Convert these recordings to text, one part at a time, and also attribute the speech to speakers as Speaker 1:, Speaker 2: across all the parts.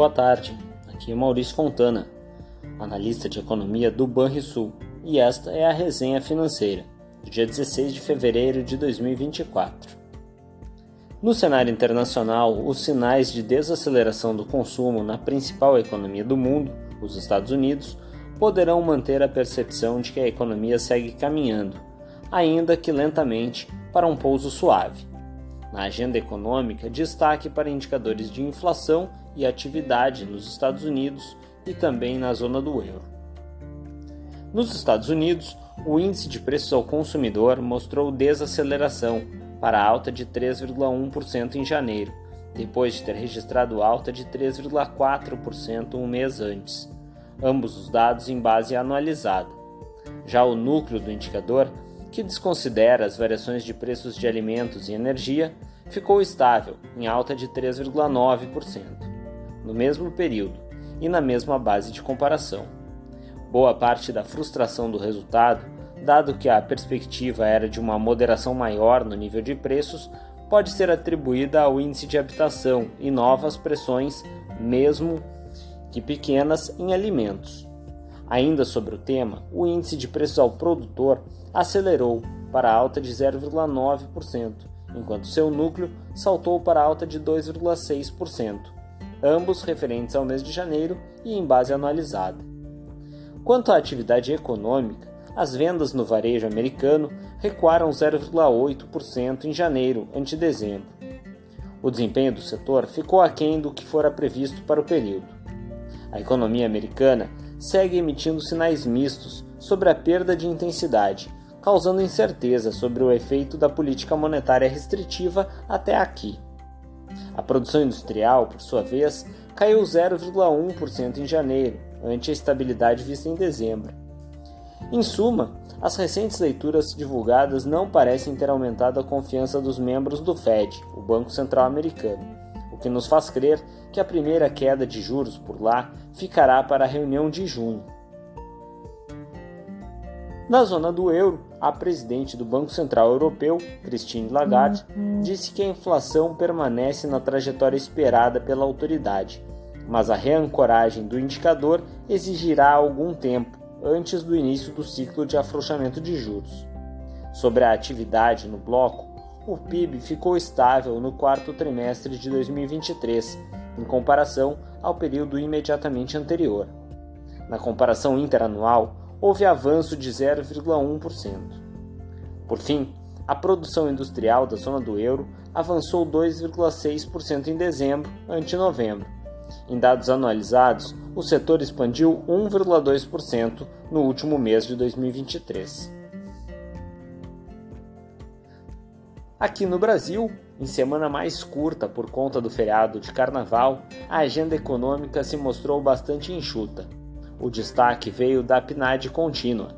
Speaker 1: Boa tarde, aqui é Maurício Fontana, analista de economia do Banrisul, e esta é a resenha financeira do dia 16 de fevereiro de 2024. No cenário internacional, os sinais de desaceleração do consumo na principal economia do mundo, os Estados Unidos, poderão manter a percepção de que a economia segue caminhando, ainda que lentamente, para um pouso suave. Na agenda econômica, destaque para indicadores de inflação e atividade nos Estados Unidos e também na zona do euro. Nos Estados Unidos, o índice de preços ao consumidor mostrou desaceleração para alta de 3,1% em janeiro, depois de ter registrado alta de 3,4% um mês antes, ambos os dados em base anualizada. Já o núcleo do indicador, que desconsidera as variações de preços de alimentos e energia, ficou estável, em alta de 3,9% no mesmo período e na mesma base de comparação. Boa parte da frustração do resultado, dado que a perspectiva era de uma moderação maior no nível de preços, pode ser atribuída ao índice de habitação e novas pressões, mesmo que pequenas, em alimentos. Ainda sobre o tema, o índice de preços ao produtor acelerou para alta de 0,9%, enquanto seu núcleo saltou para alta de 2,6% ambos referentes ao mês de janeiro e em base anualizada. Quanto à atividade econômica, as vendas no varejo americano recuaram 0,8% em janeiro ante dezembro. O desempenho do setor ficou aquém do que fora previsto para o período. A economia americana segue emitindo sinais mistos sobre a perda de intensidade, causando incerteza sobre o efeito da política monetária restritiva até aqui. A produção industrial, por sua vez, caiu 0,1% em janeiro, ante a estabilidade vista em dezembro. Em suma, as recentes leituras divulgadas não parecem ter aumentado a confiança dos membros do Fed, o Banco Central Americano, que nos faz crer que a primeira queda de juros por lá ficará para a reunião de junho. Na zona do euro, a presidente do Banco Central Europeu, Christine Lagarde, uhum. disse que a inflação permanece na trajetória esperada pela autoridade, mas a reancoragem do indicador exigirá algum tempo antes do início do ciclo de afrouxamento de juros. Sobre a atividade no bloco, o PIB ficou estável no quarto trimestre de 2023, em comparação ao período imediatamente anterior. Na comparação interanual, houve avanço de 0,1%. Por fim, a produção industrial da zona do euro avançou 2,6% em dezembro ante novembro. Em dados anualizados, o setor expandiu 1,2% no último mês de 2023. Aqui no Brasil, em semana mais curta por conta do feriado de carnaval, a agenda econômica se mostrou bastante enxuta. O destaque veio da PNAD contínua,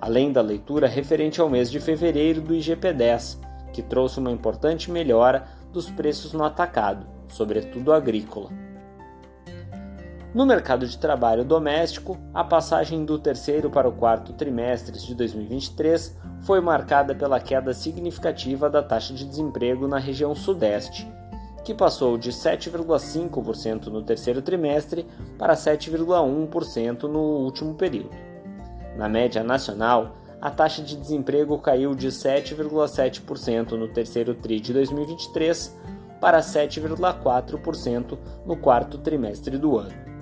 Speaker 1: além da leitura referente ao mês de fevereiro do IGP-10, que trouxe uma importante melhora dos preços no atacado, sobretudo agrícola. No mercado de trabalho doméstico, a passagem do terceiro para o quarto trimestre de 2023 foi marcada pela queda significativa da taxa de desemprego na região Sudeste, que passou de 7,5% no terceiro trimestre para 7,1% no último período. Na média nacional, a taxa de desemprego caiu de 7,7% no terceiro TRI de 2023 para 7,4% no quarto trimestre do ano.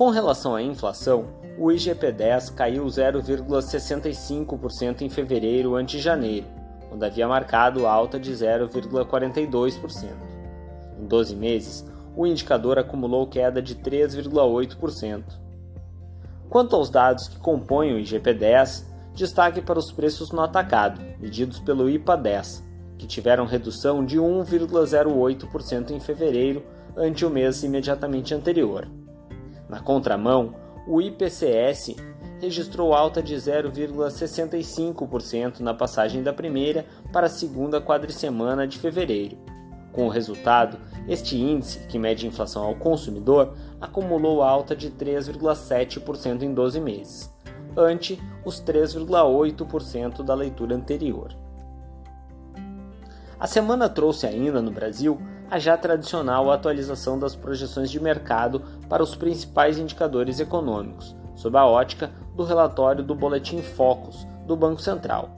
Speaker 1: Com relação à inflação, o IGP-10 caiu 0,65% em fevereiro ante janeiro, onde havia marcado alta de 0,42%. Em 12 meses, o indicador acumulou queda de 3,8%. Quanto aos dados que compõem o IGP-10, destaque para os preços no atacado, medidos pelo IPA-10, que tiveram redução de 1,08% em fevereiro ante o mês imediatamente anterior. Na contramão, o IPCS registrou alta de 0,65% na passagem da primeira para a segunda quadricemana de fevereiro. Com o resultado, este índice, que mede inflação ao consumidor, acumulou alta de 3,7% em 12 meses, ante os 3,8% da leitura anterior. A semana trouxe ainda no Brasil a já tradicional atualização das projeções de mercado para os principais indicadores econômicos, sob a ótica do relatório do Boletim Focus do Banco Central.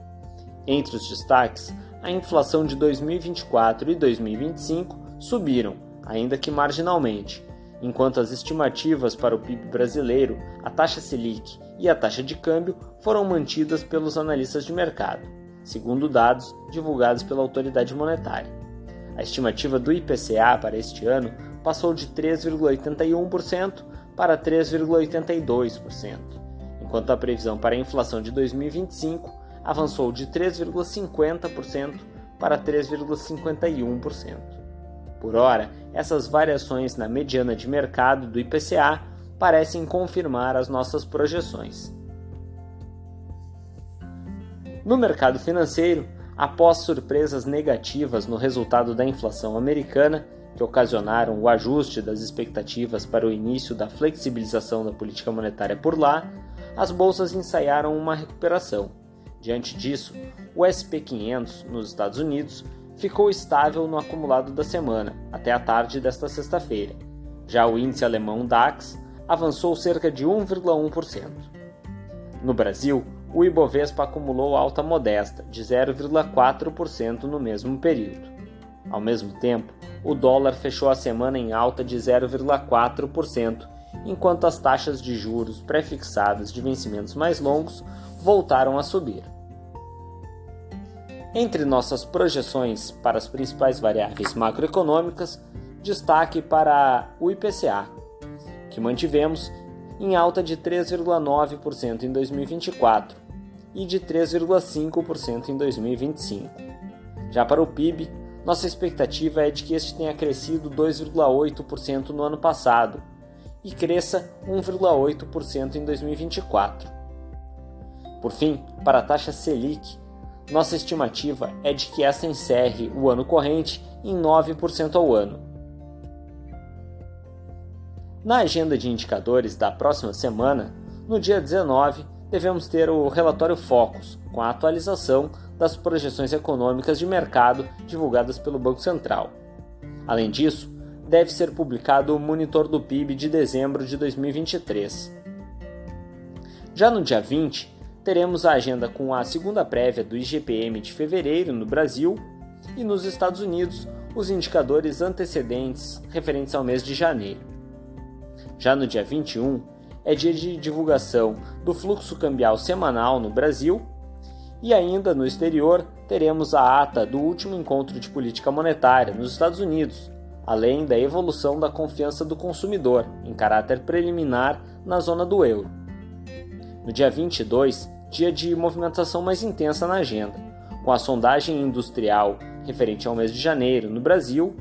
Speaker 1: Entre os destaques, a inflação de 2024 e 2025 subiram, ainda que marginalmente, enquanto as estimativas para o PIB brasileiro, a taxa Selic e a taxa de câmbio foram mantidas pelos analistas de mercado, segundo dados divulgados pela autoridade monetária. A estimativa do IPCA para este ano passou de 3,81% para 3,82%, enquanto a previsão para a inflação de 2025 avançou de 3,50% para 3,51%. Por hora, essas variações na mediana de mercado do IPCA parecem confirmar as nossas projeções. No mercado financeiro, após surpresas negativas no resultado da inflação americana, que ocasionaram o ajuste das expectativas para o início da flexibilização da política monetária por lá, as bolsas ensaiaram uma recuperação. Diante disso, o SP 500 nos Estados Unidos ficou estável no acumulado da semana, até a tarde desta sexta-feira. Já o índice alemão DAX avançou cerca de 1,1%. No Brasil, o Ibovespa acumulou alta modesta, de 0,4% no mesmo período. Ao mesmo tempo, o dólar fechou a semana em alta de 0,4%, enquanto as taxas de juros pré-fixadas de vencimentos mais longos voltaram a subir. Entre nossas projeções para as principais variáveis macroeconômicas, destaque para o IPCA, que mantivemos em alta de 3,9% em 2024 e de 3,5% em 2025. Já para o PIB, nossa expectativa é de que este tenha crescido 2,8% no ano passado e cresça 1,8% em 2024. Por fim, para a taxa Selic, nossa estimativa é de que essa encerre o ano corrente em 9% ao ano. Na agenda de indicadores da próxima semana, no dia 19, devemos ter o relatório Focus, com a atualização das projeções econômicas de mercado divulgadas pelo Banco Central. Além disso, deve ser publicado o Monitor do PIB de dezembro de 2023. Já no dia 20, teremos a agenda com a segunda prévia do IGPM de fevereiro no Brasil e nos Estados Unidos os indicadores antecedentes referentes ao mês de janeiro. Já no dia 21, é dia de divulgação do fluxo cambial semanal no Brasil e ainda no exterior teremos a ata do último encontro de política monetária nos Estados Unidos, além da evolução da confiança do consumidor em caráter preliminar na zona do euro. No dia 22, dia de movimentação mais intensa na agenda, com a sondagem industrial referente ao mês de janeiro no Brasil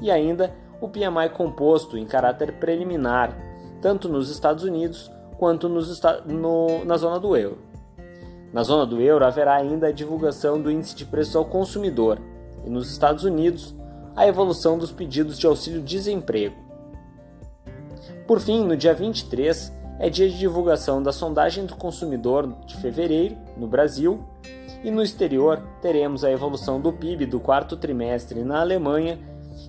Speaker 1: e ainda o PMI composto em caráter preliminar tanto nos Estados Unidos quanto nos, no, na zona do euro. Na zona do euro haverá ainda a divulgação do índice de preços ao consumidor e nos Estados Unidos a evolução dos pedidos de auxílio-desemprego. Por fim, no dia 23, é dia de divulgação da sondagem do consumidor de fevereiro no Brasil e no exterior teremos a evolução do PIB do quarto trimestre na Alemanha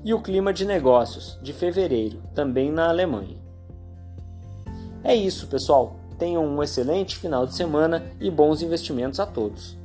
Speaker 1: e o clima de negócios de fevereiro também na Alemanha. É isso, pessoal. Tenham um excelente final de semana e bons investimentos a todos.